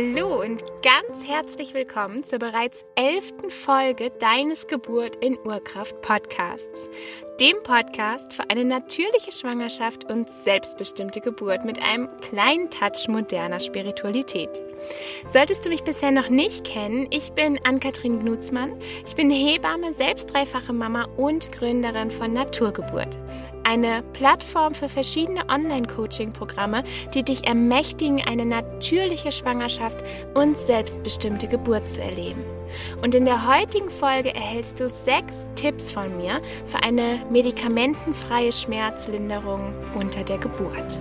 Hallo und ganz herzlich willkommen zur bereits elften Folge deines Geburt in Urkraft Podcasts, dem Podcast für eine natürliche Schwangerschaft und selbstbestimmte Geburt mit einem kleinen Touch moderner Spiritualität. Solltest du mich bisher noch nicht kennen, ich bin Ann-Kathrin Gnutzmann. Ich bin Hebamme, selbst dreifache Mama und Gründerin von Naturgeburt. Eine Plattform für verschiedene Online-Coaching-Programme, die dich ermächtigen, eine natürliche Schwangerschaft und selbstbestimmte Geburt zu erleben. Und in der heutigen Folge erhältst du sechs Tipps von mir für eine medikamentenfreie Schmerzlinderung unter der Geburt.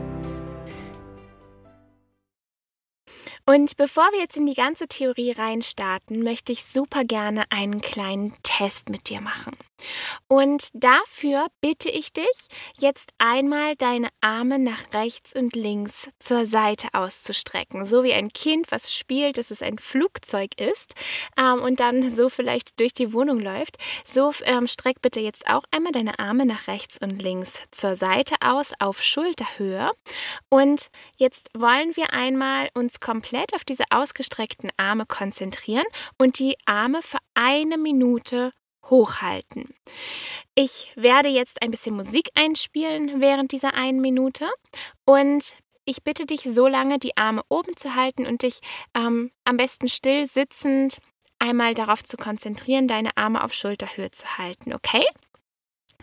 Und bevor wir jetzt in die ganze Theorie reinstarten, möchte ich super gerne einen kleinen Test mit dir machen. Und dafür bitte ich dich, jetzt einmal deine Arme nach rechts und links zur Seite auszustrecken. So wie ein Kind, was spielt, dass es ein Flugzeug ist ähm, und dann so vielleicht durch die Wohnung läuft. So ähm, streck bitte jetzt auch einmal deine Arme nach rechts und links zur Seite aus auf Schulterhöhe. Und jetzt wollen wir einmal uns komplett auf diese ausgestreckten Arme konzentrieren und die Arme für eine Minute hochhalten. Ich werde jetzt ein bisschen Musik einspielen während dieser einen Minute und ich bitte dich, so lange die Arme oben zu halten und dich ähm, am besten still sitzend einmal darauf zu konzentrieren, deine Arme auf Schulterhöhe zu halten, okay?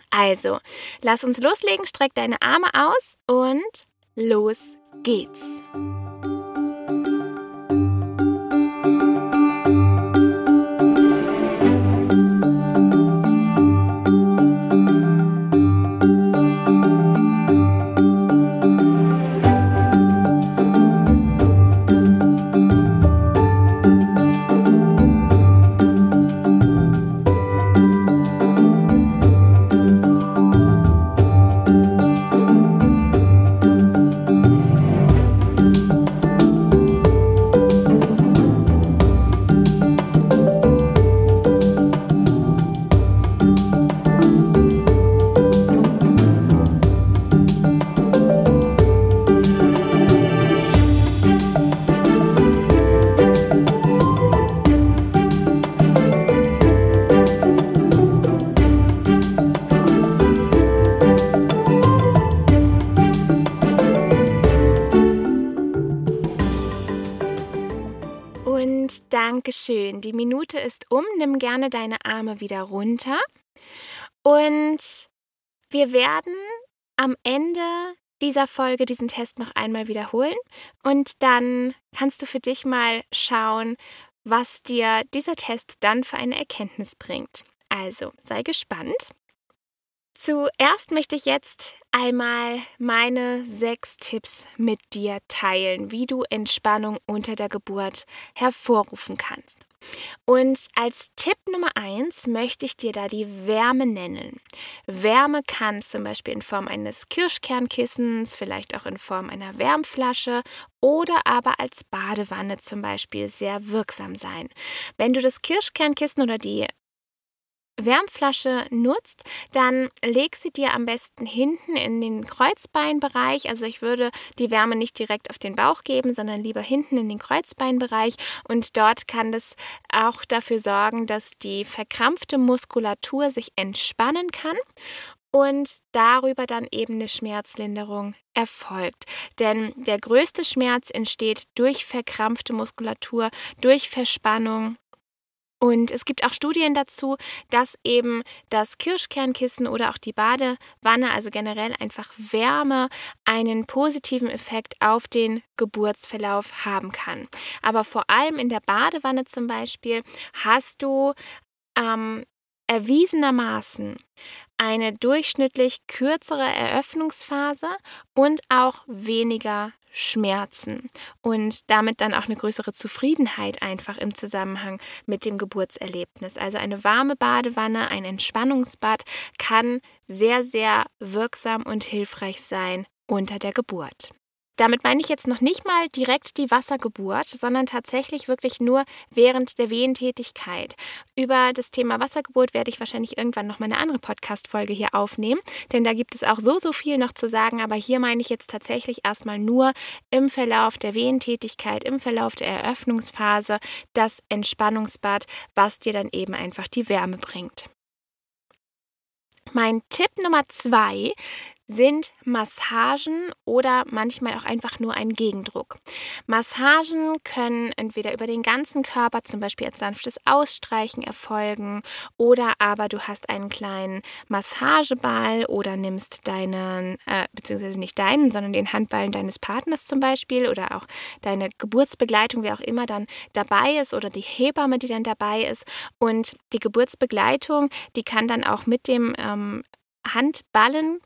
Also, lass uns loslegen, streck deine Arme aus und los geht's. Dankeschön. Die Minute ist um. Nimm gerne deine Arme wieder runter. Und wir werden am Ende dieser Folge diesen Test noch einmal wiederholen. Und dann kannst du für dich mal schauen, was dir dieser Test dann für eine Erkenntnis bringt. Also sei gespannt. Zuerst möchte ich jetzt einmal meine sechs Tipps mit dir teilen, wie du Entspannung unter der Geburt hervorrufen kannst. Und als Tipp Nummer eins möchte ich dir da die Wärme nennen. Wärme kann zum Beispiel in Form eines Kirschkernkissens, vielleicht auch in Form einer Wärmflasche oder aber als Badewanne zum Beispiel sehr wirksam sein. Wenn du das Kirschkernkissen oder die Wärmflasche nutzt, dann leg sie dir am besten hinten in den Kreuzbeinbereich. Also ich würde die Wärme nicht direkt auf den Bauch geben, sondern lieber hinten in den Kreuzbeinbereich. Und dort kann das auch dafür sorgen, dass die verkrampfte Muskulatur sich entspannen kann und darüber dann eben eine Schmerzlinderung erfolgt. Denn der größte Schmerz entsteht durch verkrampfte Muskulatur, durch Verspannung und es gibt auch Studien dazu, dass eben das Kirschkernkissen oder auch die Badewanne, also generell einfach Wärme, einen positiven Effekt auf den Geburtsverlauf haben kann. Aber vor allem in der Badewanne zum Beispiel hast du ähm, erwiesenermaßen eine durchschnittlich kürzere Eröffnungsphase und auch weniger Schmerzen und damit dann auch eine größere Zufriedenheit einfach im Zusammenhang mit dem Geburtserlebnis. Also eine warme Badewanne, ein Entspannungsbad kann sehr, sehr wirksam und hilfreich sein unter der Geburt. Damit meine ich jetzt noch nicht mal direkt die Wassergeburt, sondern tatsächlich wirklich nur während der Wehentätigkeit. Über das Thema Wassergeburt werde ich wahrscheinlich irgendwann noch mal eine andere Podcast-Folge hier aufnehmen, denn da gibt es auch so, so viel noch zu sagen. Aber hier meine ich jetzt tatsächlich erstmal nur im Verlauf der Wehentätigkeit, im Verlauf der Eröffnungsphase das Entspannungsbad, was dir dann eben einfach die Wärme bringt. Mein Tipp Nummer zwei sind Massagen oder manchmal auch einfach nur ein Gegendruck. Massagen können entweder über den ganzen Körper, zum Beispiel als sanftes Ausstreichen erfolgen, oder aber du hast einen kleinen Massageball oder nimmst deinen, äh, beziehungsweise nicht deinen, sondern den Handballen deines Partners zum Beispiel oder auch deine Geburtsbegleitung, wer auch immer dann dabei ist oder die Hebamme, die dann dabei ist. Und die Geburtsbegleitung, die kann dann auch mit dem ähm, Handballen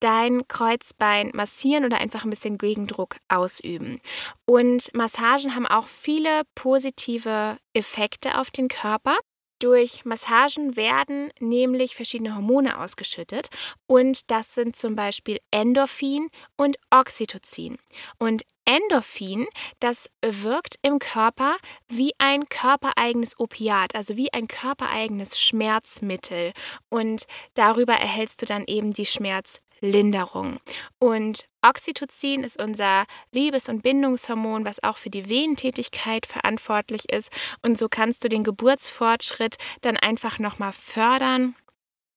dein Kreuzbein massieren oder einfach ein bisschen Gegendruck ausüben. Und Massagen haben auch viele positive Effekte auf den Körper. Durch Massagen werden nämlich verschiedene Hormone ausgeschüttet und das sind zum Beispiel Endorphin und Oxytocin. Und Endorphin, das wirkt im Körper wie ein körpereigenes Opiat, also wie ein körpereigenes Schmerzmittel. Und darüber erhältst du dann eben die Schmerz Linderung. Und Oxytocin ist unser Liebes- und Bindungshormon, was auch für die Wehentätigkeit verantwortlich ist. Und so kannst du den Geburtsfortschritt dann einfach nochmal fördern.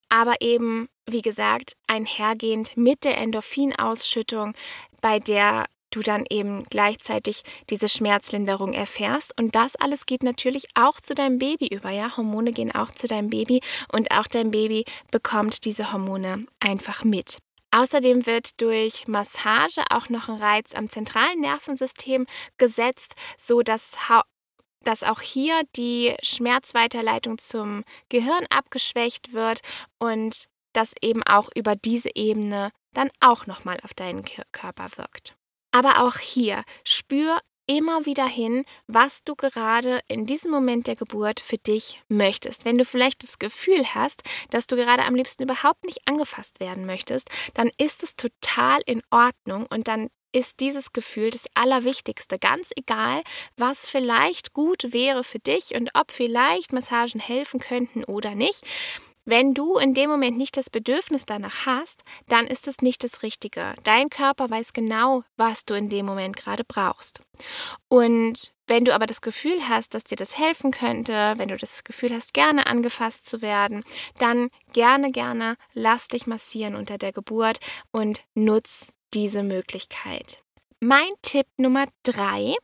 Aber eben, wie gesagt, einhergehend mit der Endorphinausschüttung, bei der du dann eben gleichzeitig diese Schmerzlinderung erfährst. Und das alles geht natürlich auch zu deinem Baby über. Ja, Hormone gehen auch zu deinem Baby und auch dein Baby bekommt diese Hormone einfach mit. Außerdem wird durch Massage auch noch ein Reiz am zentralen Nervensystem gesetzt, so dass dass auch hier die Schmerzweiterleitung zum Gehirn abgeschwächt wird und das eben auch über diese Ebene dann auch nochmal auf deinen Körper wirkt. Aber auch hier spür immer wieder hin, was du gerade in diesem Moment der Geburt für dich möchtest. Wenn du vielleicht das Gefühl hast, dass du gerade am liebsten überhaupt nicht angefasst werden möchtest, dann ist es total in Ordnung und dann ist dieses Gefühl das Allerwichtigste. Ganz egal, was vielleicht gut wäre für dich und ob vielleicht Massagen helfen könnten oder nicht. Wenn du in dem Moment nicht das Bedürfnis danach hast, dann ist es nicht das Richtige. Dein Körper weiß genau, was du in dem Moment gerade brauchst. Und wenn du aber das Gefühl hast, dass dir das helfen könnte, wenn du das Gefühl hast, gerne angefasst zu werden, dann gerne, gerne lass dich massieren unter der Geburt und nutz diese Möglichkeit. Mein Tipp Nummer drei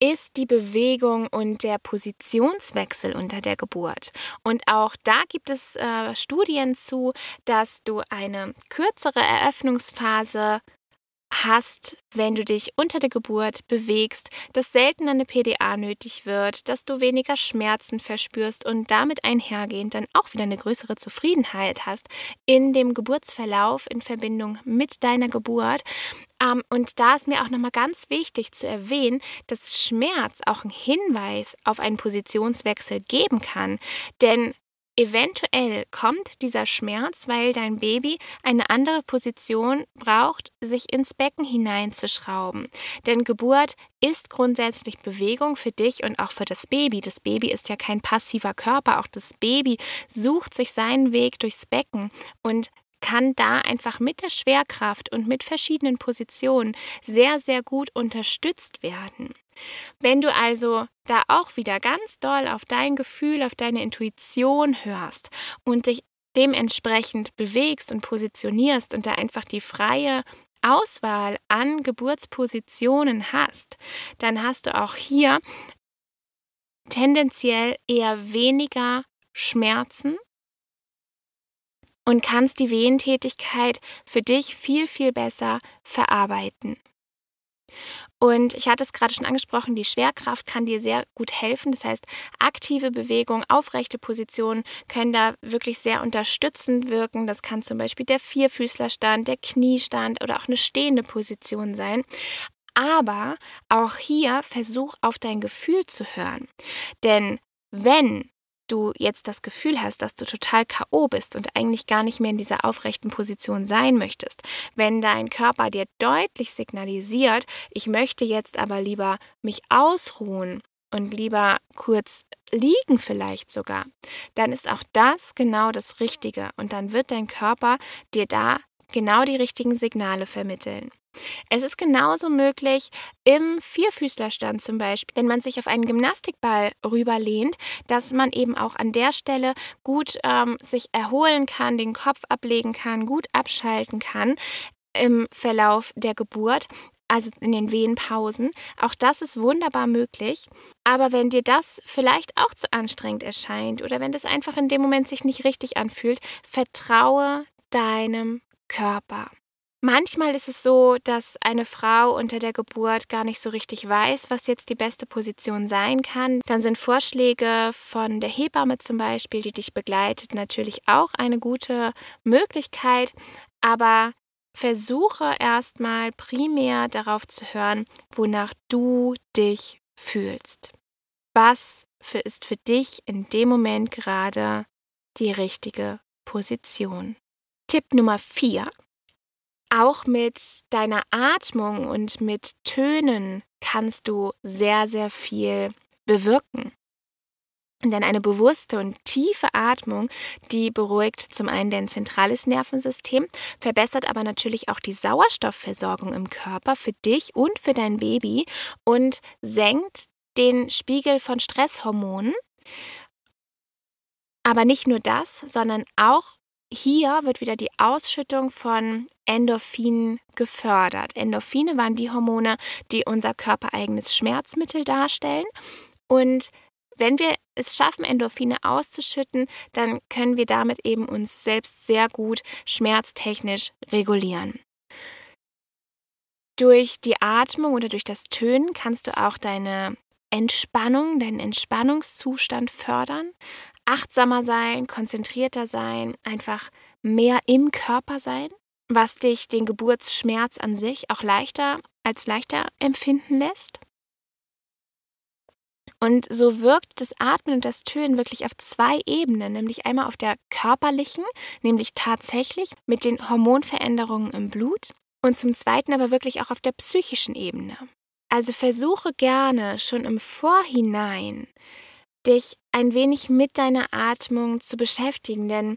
ist die Bewegung und der Positionswechsel unter der Geburt. Und auch da gibt es äh, Studien zu, dass du eine kürzere Eröffnungsphase hast, wenn du dich unter der Geburt bewegst, dass seltener eine PDA nötig wird, dass du weniger Schmerzen verspürst und damit einhergehend dann auch wieder eine größere Zufriedenheit hast in dem Geburtsverlauf in Verbindung mit deiner Geburt. Ähm, und da ist mir auch nochmal ganz wichtig zu erwähnen, dass Schmerz auch einen Hinweis auf einen Positionswechsel geben kann. Denn Eventuell kommt dieser Schmerz, weil dein Baby eine andere Position braucht, sich ins Becken hineinzuschrauben. Denn Geburt ist grundsätzlich Bewegung für dich und auch für das Baby. Das Baby ist ja kein passiver Körper, auch das Baby sucht sich seinen Weg durchs Becken und kann da einfach mit der Schwerkraft und mit verschiedenen Positionen sehr, sehr gut unterstützt werden. Wenn du also da auch wieder ganz doll auf dein Gefühl, auf deine Intuition hörst und dich dementsprechend bewegst und positionierst und da einfach die freie Auswahl an Geburtspositionen hast, dann hast du auch hier tendenziell eher weniger Schmerzen und kannst die Wehentätigkeit für dich viel, viel besser verarbeiten. Und ich hatte es gerade schon angesprochen, die Schwerkraft kann dir sehr gut helfen. Das heißt, aktive Bewegung, aufrechte Positionen können da wirklich sehr unterstützend wirken. Das kann zum Beispiel der Vierfüßlerstand, der Kniestand oder auch eine stehende Position sein. Aber auch hier versuch auf dein Gefühl zu hören. Denn wenn du jetzt das Gefühl hast, dass du total KO bist und eigentlich gar nicht mehr in dieser aufrechten Position sein möchtest, wenn dein Körper dir deutlich signalisiert, ich möchte jetzt aber lieber mich ausruhen und lieber kurz liegen vielleicht sogar, dann ist auch das genau das Richtige und dann wird dein Körper dir da genau die richtigen Signale vermitteln. Es ist genauso möglich im Vierfüßlerstand zum Beispiel, wenn man sich auf einen Gymnastikball rüberlehnt, dass man eben auch an der Stelle gut ähm, sich erholen kann, den Kopf ablegen kann, gut abschalten kann im Verlauf der Geburt also in den Wehenpausen. Auch das ist wunderbar möglich. Aber wenn dir das vielleicht auch zu anstrengend erscheint oder wenn das einfach in dem Moment sich nicht richtig anfühlt, vertraue deinem Körper. Manchmal ist es so, dass eine Frau unter der Geburt gar nicht so richtig weiß, was jetzt die beste Position sein kann. Dann sind Vorschläge von der Hebamme zum Beispiel, die dich begleitet, natürlich auch eine gute Möglichkeit. Aber versuche erstmal primär darauf zu hören, wonach du dich fühlst. Was für ist für dich in dem Moment gerade die richtige Position? Tipp Nummer 4. Auch mit deiner Atmung und mit Tönen kannst du sehr, sehr viel bewirken. Denn eine bewusste und tiefe Atmung, die beruhigt zum einen dein zentrales Nervensystem, verbessert aber natürlich auch die Sauerstoffversorgung im Körper für dich und für dein Baby und senkt den Spiegel von Stresshormonen. Aber nicht nur das, sondern auch hier wird wieder die Ausschüttung von Endorphinen gefördert. Endorphine waren die Hormone, die unser körpereigenes Schmerzmittel darstellen. Und wenn wir es schaffen, Endorphine auszuschütten, dann können wir damit eben uns selbst sehr gut schmerztechnisch regulieren. Durch die Atmung oder durch das Tönen kannst du auch deine Entspannung, deinen Entspannungszustand fördern, achtsamer sein, konzentrierter sein, einfach mehr im Körper sein, was dich den Geburtsschmerz an sich auch leichter als leichter empfinden lässt. Und so wirkt das Atmen und das Tönen wirklich auf zwei Ebenen, nämlich einmal auf der körperlichen, nämlich tatsächlich mit den Hormonveränderungen im Blut und zum zweiten aber wirklich auch auf der psychischen Ebene. Also versuche gerne schon im Vorhinein dich ein wenig mit deiner Atmung zu beschäftigen, denn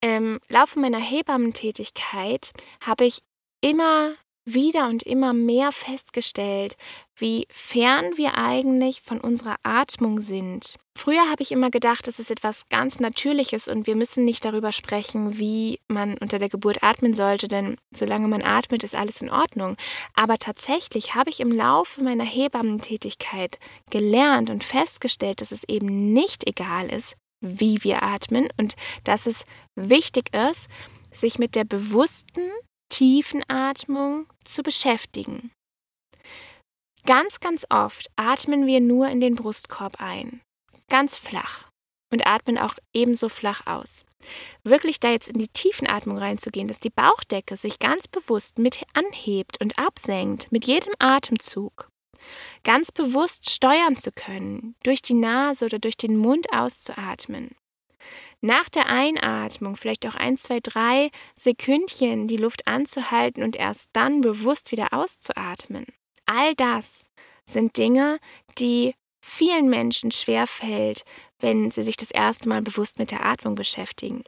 im Laufe meiner Hebammentätigkeit habe ich immer wieder und immer mehr festgestellt, wie fern wir eigentlich von unserer Atmung sind. Früher habe ich immer gedacht, es ist etwas ganz Natürliches und wir müssen nicht darüber sprechen, wie man unter der Geburt atmen sollte, denn solange man atmet, ist alles in Ordnung. Aber tatsächlich habe ich im Laufe meiner Hebammentätigkeit gelernt und festgestellt, dass es eben nicht egal ist, wie wir atmen und dass es wichtig ist, sich mit der bewussten Tiefenatmung zu beschäftigen. Ganz, ganz oft atmen wir nur in den Brustkorb ein, ganz flach und atmen auch ebenso flach aus. Wirklich da jetzt in die Tiefenatmung reinzugehen, dass die Bauchdecke sich ganz bewusst mit anhebt und absenkt mit jedem Atemzug. Ganz bewusst steuern zu können, durch die Nase oder durch den Mund auszuatmen. Nach der Einatmung vielleicht auch ein, zwei, drei Sekündchen die Luft anzuhalten und erst dann bewusst wieder auszuatmen. All das sind Dinge, die vielen Menschen schwerfällt, wenn sie sich das erste Mal bewusst mit der Atmung beschäftigen.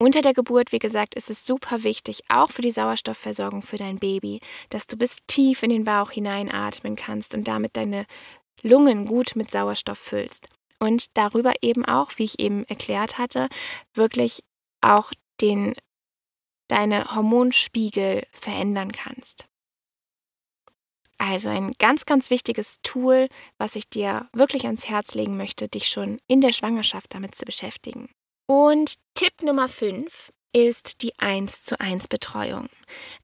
Unter der Geburt, wie gesagt, ist es super wichtig, auch für die Sauerstoffversorgung für dein Baby, dass du bis tief in den Bauch hineinatmen kannst und damit deine Lungen gut mit Sauerstoff füllst und darüber eben auch, wie ich eben erklärt hatte, wirklich auch den deine Hormonspiegel verändern kannst. Also ein ganz, ganz wichtiges Tool, was ich dir wirklich ans Herz legen möchte, dich schon in der Schwangerschaft damit zu beschäftigen. Und Tipp Nummer 5 ist die 1 zu 1 Betreuung.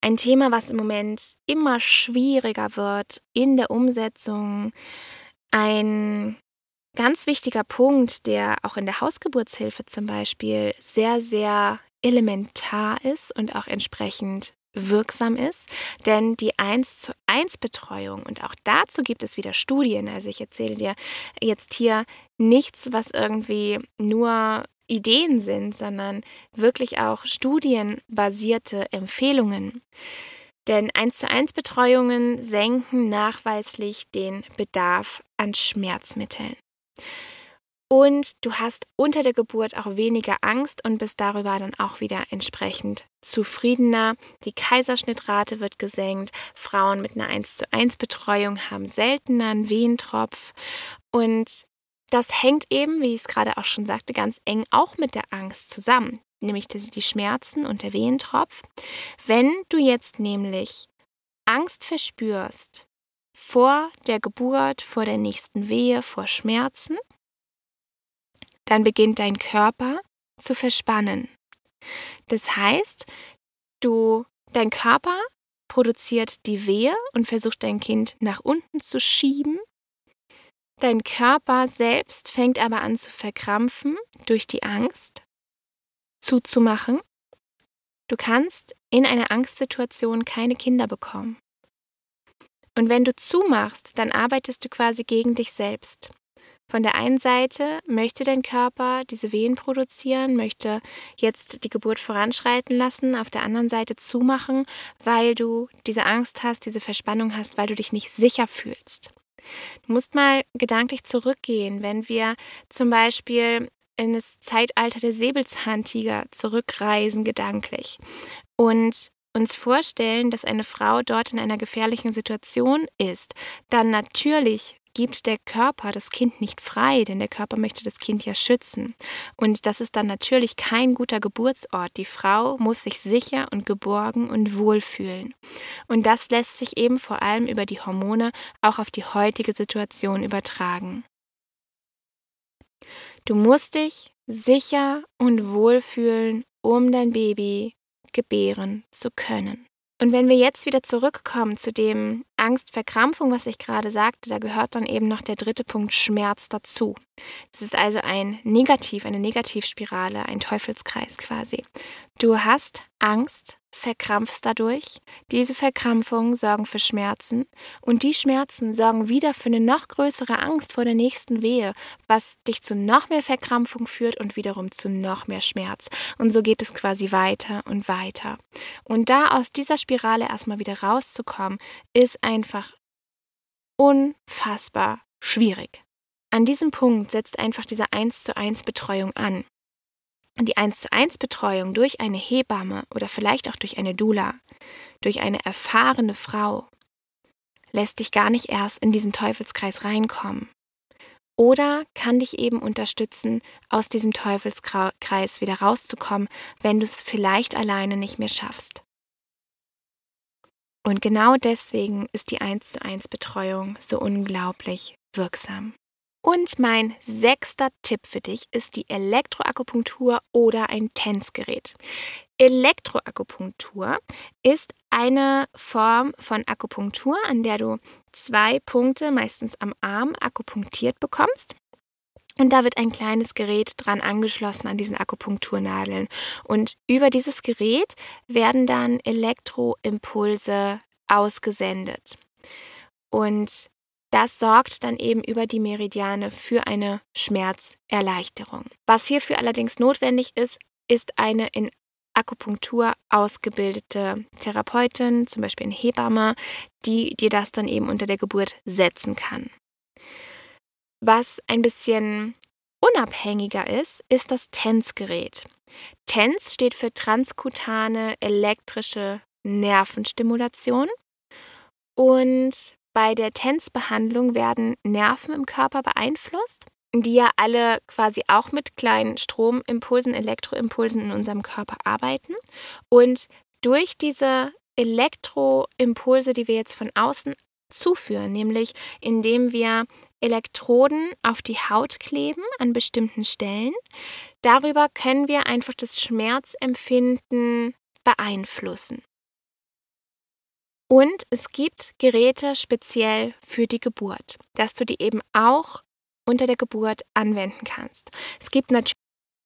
Ein Thema, was im Moment immer schwieriger wird in der Umsetzung. Ein ganz wichtiger Punkt, der auch in der Hausgeburtshilfe zum Beispiel sehr, sehr elementar ist und auch entsprechend wirksam ist, denn die 1 zu 1 Betreuung und auch dazu gibt es wieder Studien, also ich erzähle dir jetzt hier nichts, was irgendwie nur Ideen sind, sondern wirklich auch studienbasierte Empfehlungen. Denn 1 zu 1 Betreuungen senken nachweislich den Bedarf an Schmerzmitteln. Und du hast unter der Geburt auch weniger Angst und bist darüber dann auch wieder entsprechend zufriedener. Die Kaiserschnittrate wird gesenkt. Frauen mit einer 1 zu 1 Betreuung haben seltener einen Wehentropf. Und das hängt eben, wie ich es gerade auch schon sagte, ganz eng auch mit der Angst zusammen, nämlich die Schmerzen und der Wehentropf. Wenn du jetzt nämlich Angst verspürst vor der Geburt, vor der nächsten Wehe, vor Schmerzen, dann beginnt dein Körper zu verspannen. Das heißt, du, dein Körper produziert die Wehe und versucht dein Kind nach unten zu schieben. Dein Körper selbst fängt aber an zu verkrampfen durch die Angst, zuzumachen. Du kannst in einer Angstsituation keine Kinder bekommen. Und wenn du zumachst, dann arbeitest du quasi gegen dich selbst. Von der einen Seite möchte dein Körper diese Wehen produzieren, möchte jetzt die Geburt voranschreiten lassen, auf der anderen Seite zumachen, weil du diese Angst hast, diese Verspannung hast, weil du dich nicht sicher fühlst. Du musst mal gedanklich zurückgehen, wenn wir zum Beispiel in das Zeitalter der Säbelzahntiger zurückreisen, gedanklich. Und uns vorstellen, dass eine Frau dort in einer gefährlichen Situation ist, dann natürlich gibt der Körper das Kind nicht frei, denn der Körper möchte das Kind ja schützen. Und das ist dann natürlich kein guter Geburtsort. Die Frau muss sich sicher und geborgen und wohl fühlen. Und das lässt sich eben vor allem über die Hormone auch auf die heutige Situation übertragen. Du musst dich sicher und wohl fühlen, um dein Baby gebären zu können. Und wenn wir jetzt wieder zurückkommen zu dem Angstverkrampfung, was ich gerade sagte, da gehört dann eben noch der dritte Punkt Schmerz dazu. Das ist also ein Negativ, eine Negativspirale, ein Teufelskreis quasi. Du hast Angst, verkrampfst dadurch. Diese Verkrampfungen sorgen für Schmerzen und die Schmerzen sorgen wieder für eine noch größere Angst vor der nächsten Wehe, was dich zu noch mehr Verkrampfung führt und wiederum zu noch mehr Schmerz. Und so geht es quasi weiter und weiter. Und da aus dieser Spirale erstmal wieder rauszukommen, ist einfach unfassbar schwierig. An diesem Punkt setzt einfach diese 1 zu 1 Betreuung an die 1 zu 1 Betreuung durch eine Hebamme oder vielleicht auch durch eine Dula, durch eine erfahrene Frau, lässt dich gar nicht erst in diesen Teufelskreis reinkommen. Oder kann dich eben unterstützen, aus diesem Teufelskreis wieder rauszukommen, wenn du es vielleicht alleine nicht mehr schaffst. Und genau deswegen ist die 1 zu 1 Betreuung so unglaublich wirksam. Und mein sechster Tipp für dich ist die Elektroakupunktur oder ein Tänzgerät. Elektroakupunktur ist eine Form von Akupunktur, an der du zwei Punkte, meistens am Arm, akupunktiert bekommst. Und da wird ein kleines Gerät dran angeschlossen an diesen Akupunkturnadeln. Und über dieses Gerät werden dann Elektroimpulse ausgesendet. Und das sorgt dann eben über die Meridiane für eine Schmerzerleichterung. Was hierfür allerdings notwendig ist, ist eine in Akupunktur ausgebildete Therapeutin, zum Beispiel eine Hebamme, die dir das dann eben unter der Geburt setzen kann. Was ein bisschen unabhängiger ist, ist das TENS-Gerät. TENS steht für transkutane elektrische Nervenstimulation und bei der TENS-Behandlung werden Nerven im Körper beeinflusst, die ja alle quasi auch mit kleinen Stromimpulsen, Elektroimpulsen in unserem Körper arbeiten. Und durch diese Elektroimpulse, die wir jetzt von außen zuführen, nämlich indem wir Elektroden auf die Haut kleben an bestimmten Stellen. Darüber können wir einfach das Schmerzempfinden beeinflussen. Und es gibt Geräte speziell für die Geburt, dass du die eben auch unter der Geburt anwenden kannst. Es gibt natürlich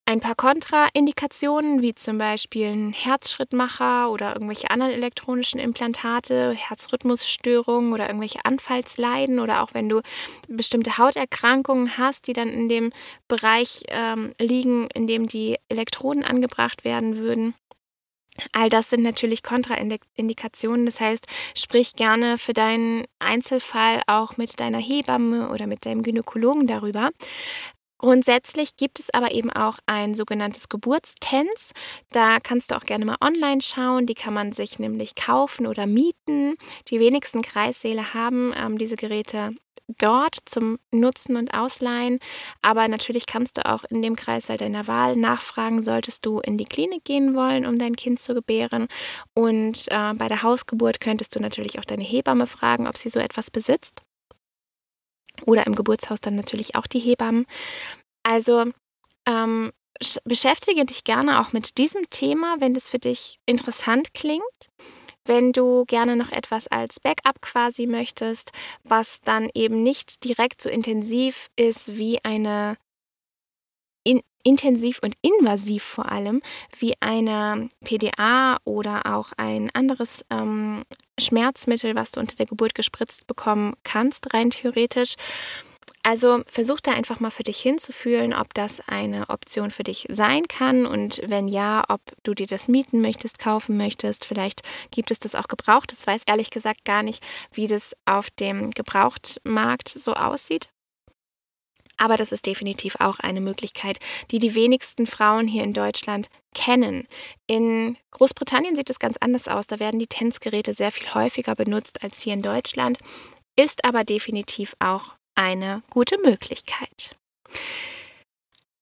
ein paar Kontraindikationen, wie zum Beispiel ein Herzschrittmacher oder irgendwelche anderen elektronischen Implantate, Herzrhythmusstörungen oder irgendwelche Anfallsleiden oder auch wenn du bestimmte Hauterkrankungen hast, die dann in dem Bereich ähm, liegen, in dem die Elektroden angebracht werden würden. All das sind natürlich Kontraindikationen. Das heißt, sprich gerne für deinen Einzelfall auch mit deiner Hebamme oder mit deinem Gynäkologen darüber. Grundsätzlich gibt es aber eben auch ein sogenanntes Geburtstens. Da kannst du auch gerne mal online schauen. Die kann man sich nämlich kaufen oder mieten. Die wenigsten Kreissäle haben ähm, diese Geräte dort zum Nutzen und Ausleihen. Aber natürlich kannst du auch in dem Kreissaal deiner Wahl nachfragen, solltest du in die Klinik gehen wollen, um dein Kind zu gebären. Und äh, bei der Hausgeburt könntest du natürlich auch deine Hebamme fragen, ob sie so etwas besitzt oder im Geburtshaus dann natürlich auch die Hebammen. Also ähm, beschäftige dich gerne auch mit diesem Thema, wenn das für dich interessant klingt. Wenn du gerne noch etwas als Backup quasi möchtest, was dann eben nicht direkt so intensiv ist wie eine in, intensiv und invasiv vor allem wie eine PDA oder auch ein anderes ähm, Schmerzmittel, was du unter der Geburt gespritzt bekommen kannst, rein theoretisch. Also versuch da einfach mal für dich hinzufühlen, ob das eine Option für dich sein kann und wenn ja, ob du dir das mieten möchtest, kaufen möchtest. Vielleicht gibt es das auch gebraucht. Das weiß ehrlich gesagt gar nicht, wie das auf dem Gebrauchtmarkt so aussieht. Aber das ist definitiv auch eine Möglichkeit, die die wenigsten Frauen hier in Deutschland kennen. In Großbritannien sieht es ganz anders aus. Da werden die Tänzgeräte sehr viel häufiger benutzt als hier in Deutschland, ist aber definitiv auch eine gute Möglichkeit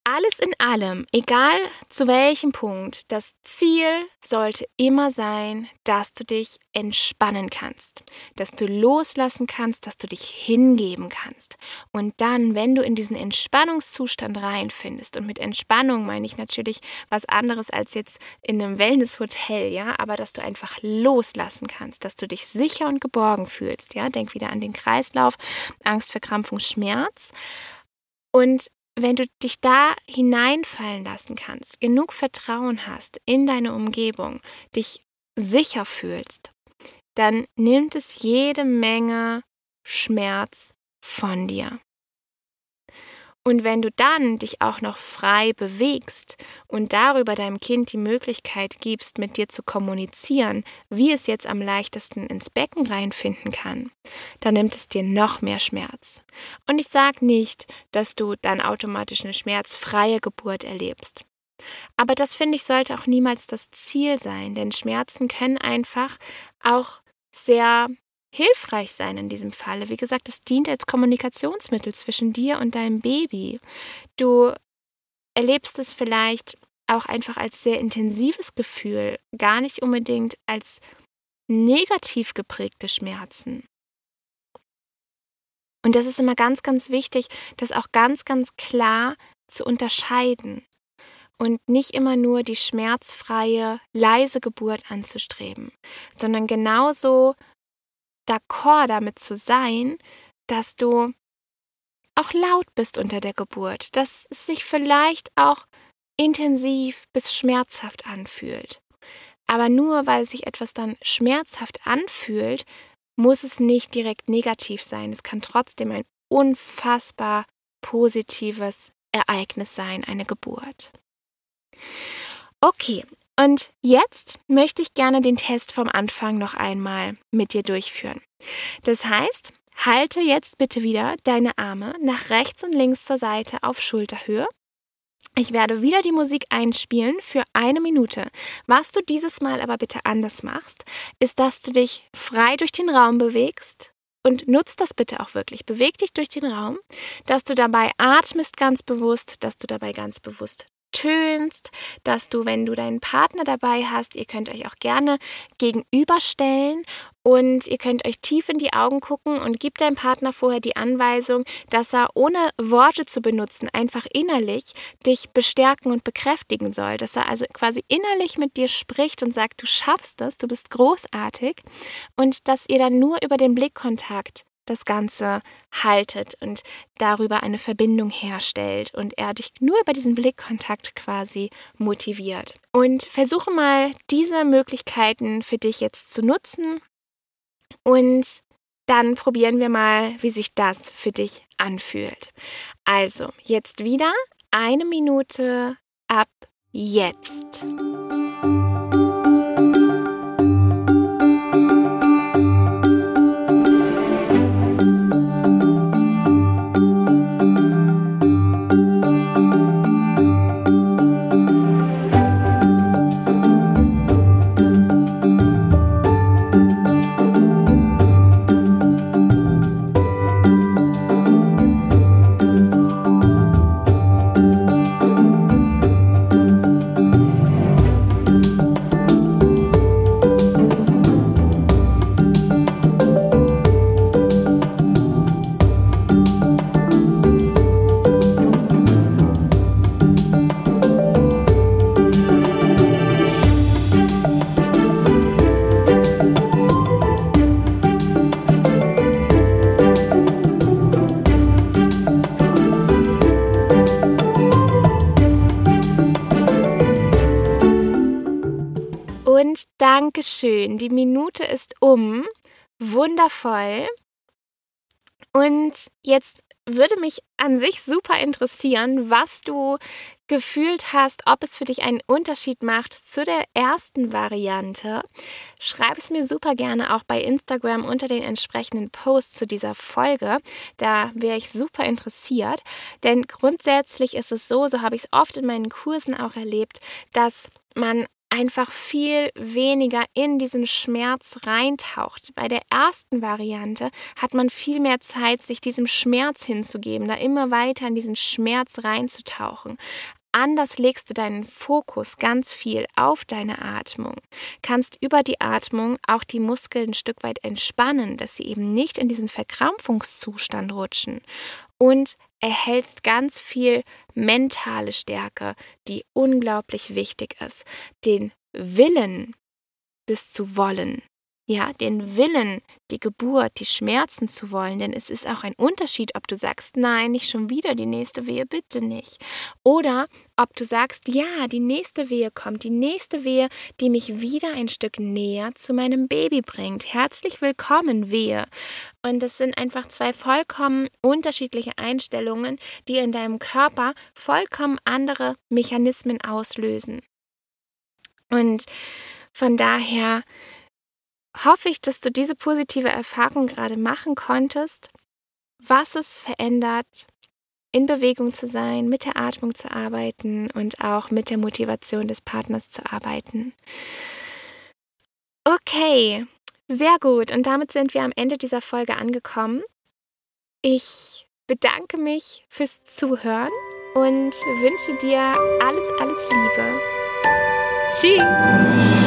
alles in allem, egal zu welchem Punkt, das Ziel sollte immer sein, dass du dich entspannen kannst, dass du loslassen kannst, dass du dich hingeben kannst. Und dann, wenn du in diesen Entspannungszustand reinfindest, und mit Entspannung meine ich natürlich was anderes als jetzt in einem Wellnesshotel, ja, aber dass du einfach loslassen kannst, dass du dich sicher und geborgen fühlst, ja, denk wieder an den Kreislauf, Angst, Verkrampfung, Schmerz. Und wenn du dich da hineinfallen lassen kannst, genug Vertrauen hast in deine Umgebung, dich sicher fühlst, dann nimmt es jede Menge Schmerz von dir. Und wenn du dann dich auch noch frei bewegst und darüber deinem Kind die Möglichkeit gibst, mit dir zu kommunizieren, wie es jetzt am leichtesten ins Becken reinfinden kann, dann nimmt es dir noch mehr Schmerz. Und ich sage nicht, dass du dann automatisch eine schmerzfreie Geburt erlebst. Aber das finde ich sollte auch niemals das Ziel sein, denn Schmerzen können einfach auch sehr hilfreich sein in diesem Falle. Wie gesagt, es dient als Kommunikationsmittel zwischen dir und deinem Baby. Du erlebst es vielleicht auch einfach als sehr intensives Gefühl, gar nicht unbedingt als negativ geprägte Schmerzen. Und das ist immer ganz, ganz wichtig, das auch ganz, ganz klar zu unterscheiden und nicht immer nur die schmerzfreie, leise Geburt anzustreben, sondern genauso d'accord damit zu sein, dass du auch laut bist unter der Geburt, dass es sich vielleicht auch intensiv bis schmerzhaft anfühlt. Aber nur weil sich etwas dann schmerzhaft anfühlt, muss es nicht direkt negativ sein. Es kann trotzdem ein unfassbar positives Ereignis sein, eine Geburt. Okay, und jetzt möchte ich gerne den Test vom Anfang noch einmal mit dir durchführen. Das heißt, halte jetzt bitte wieder deine Arme nach rechts und links zur Seite auf Schulterhöhe. Ich werde wieder die Musik einspielen für eine Minute. Was du dieses Mal aber bitte anders machst, ist, dass du dich frei durch den Raum bewegst und nutzt das bitte auch wirklich. Beweg dich durch den Raum, dass du dabei atmest ganz bewusst, dass du dabei ganz bewusst tönst, dass du, wenn du deinen Partner dabei hast, ihr könnt euch auch gerne gegenüberstellen und ihr könnt euch tief in die Augen gucken und gibt deinem Partner vorher die Anweisung, dass er ohne Worte zu benutzen einfach innerlich dich bestärken und bekräftigen soll. Dass er also quasi innerlich mit dir spricht und sagt, du schaffst es, du bist großartig und dass ihr dann nur über den Blickkontakt das Ganze haltet und darüber eine Verbindung herstellt und er dich nur über diesen Blickkontakt quasi motiviert. Und versuche mal diese Möglichkeiten für dich jetzt zu nutzen und dann probieren wir mal, wie sich das für dich anfühlt. Also, jetzt wieder eine Minute ab jetzt. Dankeschön. Die Minute ist um. Wundervoll. Und jetzt würde mich an sich super interessieren, was du gefühlt hast, ob es für dich einen Unterschied macht zu der ersten Variante. Schreib es mir super gerne auch bei Instagram unter den entsprechenden Posts zu dieser Folge. Da wäre ich super interessiert. Denn grundsätzlich ist es so, so habe ich es oft in meinen Kursen auch erlebt, dass man einfach viel weniger in diesen Schmerz reintaucht. Bei der ersten Variante hat man viel mehr Zeit, sich diesem Schmerz hinzugeben, da immer weiter in diesen Schmerz reinzutauchen. Anders legst du deinen Fokus ganz viel auf deine Atmung, kannst über die Atmung auch die Muskeln ein Stück weit entspannen, dass sie eben nicht in diesen Verkrampfungszustand rutschen und erhältst ganz viel mentale Stärke, die unglaublich wichtig ist. Den Willen, das zu wollen, ja, den Willen, die Geburt, die Schmerzen zu wollen, denn es ist auch ein Unterschied, ob du sagst, nein, nicht schon wieder die nächste Wehe, bitte nicht. Oder ob du sagst, ja, die nächste Wehe kommt, die nächste Wehe, die mich wieder ein Stück näher zu meinem Baby bringt. Herzlich willkommen, Wehe. Und das sind einfach zwei vollkommen unterschiedliche Einstellungen, die in deinem Körper vollkommen andere Mechanismen auslösen. Und von daher hoffe ich, dass du diese positive Erfahrung gerade machen konntest, was es verändert, in Bewegung zu sein, mit der Atmung zu arbeiten und auch mit der Motivation des Partners zu arbeiten. Okay, sehr gut. Und damit sind wir am Ende dieser Folge angekommen. Ich bedanke mich fürs Zuhören und wünsche dir alles, alles Liebe. Tschüss!